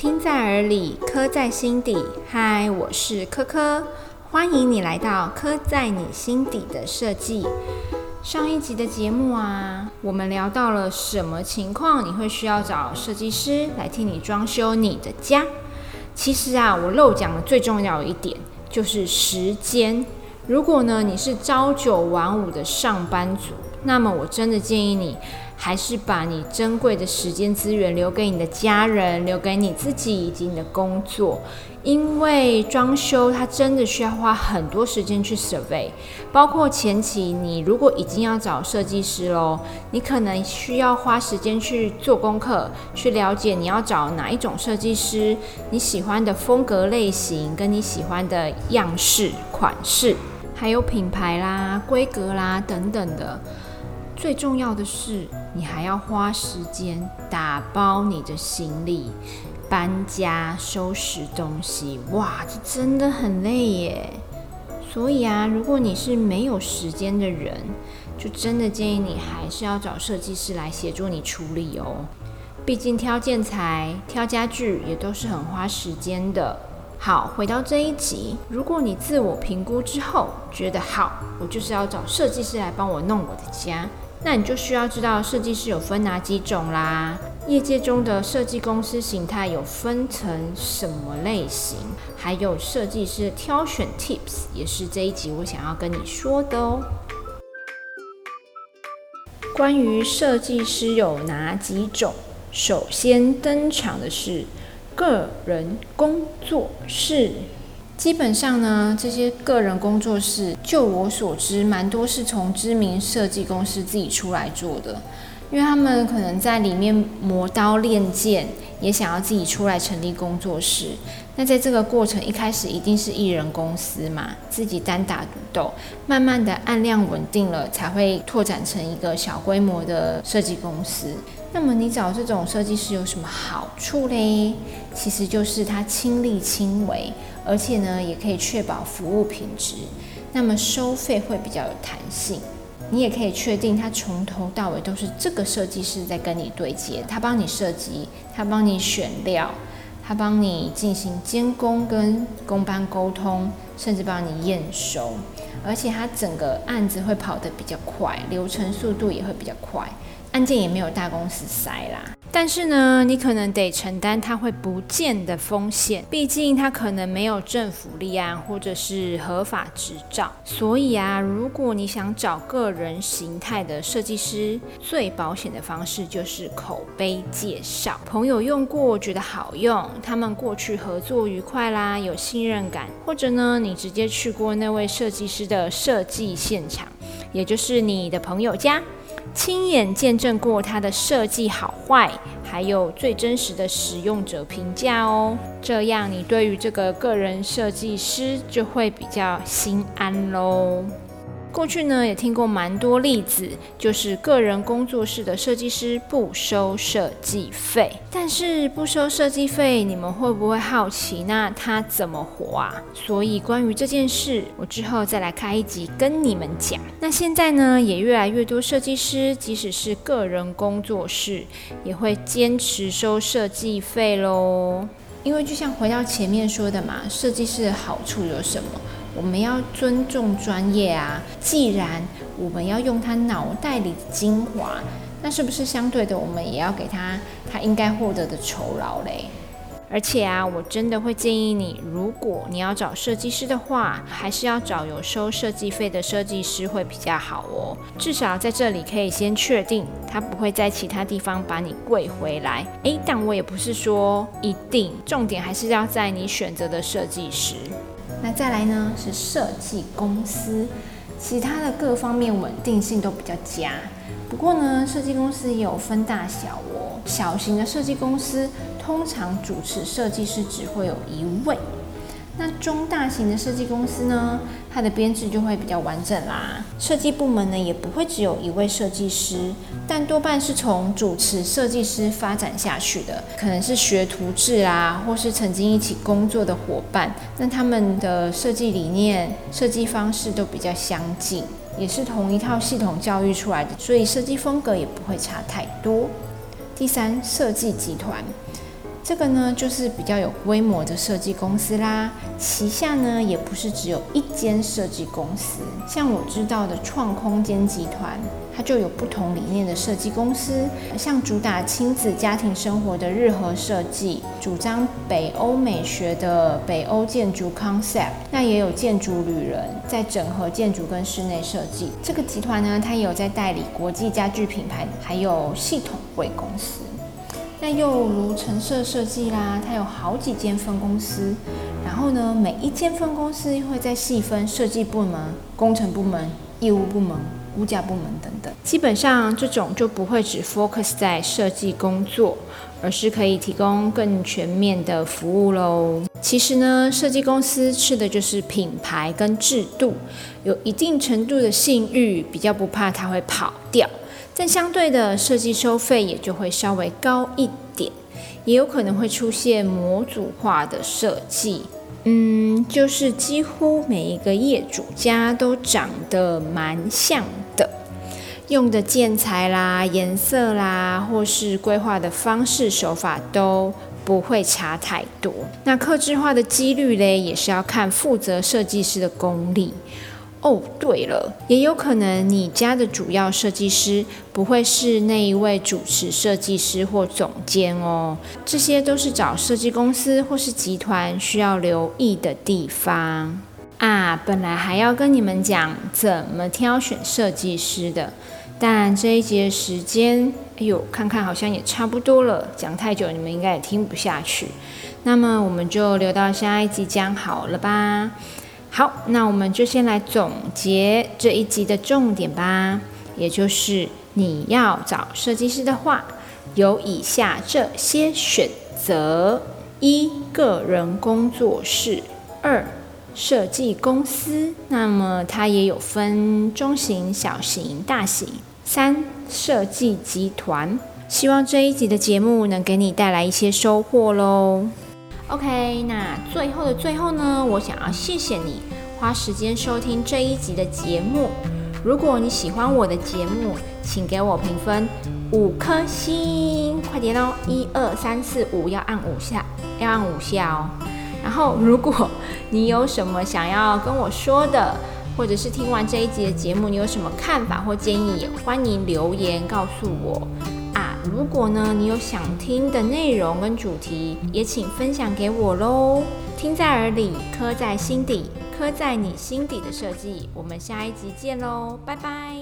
听在耳里，刻在心底。嗨，我是科科，欢迎你来到刻在你心底的设计。上一集的节目啊，我们聊到了什么情况你会需要找设计师来替你装修你的家？其实啊，我漏讲的最重要一点就是时间。如果呢你是朝九晚五的上班族，那么我真的建议你。还是把你珍贵的时间资源留给你的家人，留给你自己以及你的工作，因为装修它真的需要花很多时间去 survey，包括前期你如果已经要找设计师喽，你可能需要花时间去做功课，去了解你要找哪一种设计师，你喜欢的风格类型，跟你喜欢的样式款式，还有品牌啦、规格啦等等的。最重要的是，你还要花时间打包你的行李、搬家、收拾东西。哇，这真的很累耶！所以啊，如果你是没有时间的人，就真的建议你还是要找设计师来协助你处理哦。毕竟挑建材、挑家具也都是很花时间的。好，回到这一集，如果你自我评估之后觉得好，我就是要找设计师来帮我弄我的家。那你就需要知道设计师有分哪几种啦？业界中的设计公司形态有分成什么类型？还有设计师挑选 tips，也是这一集我想要跟你说的哦。关于设计师有哪几种？首先登场的是个人工作室。基本上呢，这些个人工作室，就我所知，蛮多是从知名设计公司自己出来做的，因为他们可能在里面磨刀练剑，也想要自己出来成立工作室。那在这个过程一开始一定是艺人公司嘛，自己单打独斗，慢慢的按量稳定了，才会拓展成一个小规模的设计公司。那么你找这种设计师有什么好处嘞？其实就是他亲力亲为，而且呢也可以确保服务品质。那么收费会比较有弹性，你也可以确定他从头到尾都是这个设计师在跟你对接，他帮你设计，他帮你选料，他帮你进行监工跟工班沟通，甚至帮你验收，而且他整个案子会跑得比较快，流程速度也会比较快。案件也没有大公司塞啦，但是呢，你可能得承担它会不见的风险，毕竟它可能没有政府立案或者是合法执照。所以啊，如果你想找个人形态的设计师，最保险的方式就是口碑介绍，朋友用过觉得好用，他们过去合作愉快啦，有信任感，或者呢，你直接去过那位设计师的设计现场，也就是你的朋友家。亲眼见证过它的设计好坏，还有最真实的使用者评价哦，这样你对于这个个人设计师就会比较心安喽。过去呢也听过蛮多例子，就是个人工作室的设计师不收设计费。但是不收设计费，你们会不会好奇？那他怎么活啊？所以关于这件事，我之后再来开一集跟你们讲。那现在呢，也越来越多设计师，即使是个人工作室，也会坚持收设计费喽。因为就像回到前面说的嘛，设计师的好处有什么？我们要尊重专业啊！既然我们要用他脑袋里的精华，那是不是相对的，我们也要给他他应该获得的酬劳嘞？而且啊，我真的会建议你，如果你要找设计师的话，还是要找有收设计费的设计师会比较好哦。至少在这里可以先确定，他不会在其他地方把你跪回来。诶，但我也不是说一定，重点还是要在你选择的设计师。那再来呢是设计公司，其他的各方面稳定性都比较佳。不过呢，设计公司也有分大小哦。小型的设计公司通常主持设计师只会有一位。那中大型的设计公司呢，它的编制就会比较完整啦。设计部门呢，也不会只有一位设计师，但多半是从主持设计师发展下去的，可能是学徒制啊，或是曾经一起工作的伙伴。那他们的设计理念、设计方式都比较相近，也是同一套系统教育出来的，所以设计风格也不会差太多。第三，设计集团。这个呢，就是比较有规模的设计公司啦，旗下呢也不是只有一间设计公司，像我知道的创空间集团，它就有不同理念的设计公司，像主打亲子家庭生活的日和设计，主张北欧美学的北欧建筑 concept，那也有建筑旅人，在整合建筑跟室内设计。这个集团呢，它也有在代理国际家具品牌，还有系统柜公司。那又如橙色设计啦，它有好几间分公司，然后呢，每一间分公司会再细分设计部门、工程部门、业务部门、估价部门等等。基本上这种就不会只 focus 在设计工作，而是可以提供更全面的服务喽。其实呢，设计公司吃的就是品牌跟制度，有一定程度的信誉，比较不怕它会跑掉。但相对的，设计收费也就会稍微高一点，也有可能会出现模组化的设计，嗯，就是几乎每一个业主家都长得蛮像的，用的建材啦、颜色啦，或是规划的方式手法都不会差太多。那克制化的几率嘞，也是要看负责设计师的功力。哦，对了，也有可能你家的主要设计师不会是那一位主持设计师或总监哦，这些都是找设计公司或是集团需要留意的地方啊。本来还要跟你们讲怎么挑选设计师的，但这一节时间，哎呦，看看好像也差不多了，讲太久你们应该也听不下去，那么我们就留到下一集讲好了吧。好，那我们就先来总结这一集的重点吧。也就是你要找设计师的话，有以下这些选择：一、个人工作室；二、设计公司。那么它也有分中型、小型、大型；三、设计集团。希望这一集的节目能给你带来一些收获喽。OK，那最后的最后呢，我想要谢谢你花时间收听这一集的节目。如果你喜欢我的节目，请给我评分五颗星，快点哦！一二三四五，要按五下，要按五下哦。然后，如果你有什么想要跟我说的，或者是听完这一集的节目，你有什么看法或建议，也欢迎留言告诉我。如果呢，你有想听的内容跟主题，也请分享给我喽。听在耳里，刻在心底，刻在你心底的设计。我们下一集见喽，拜拜。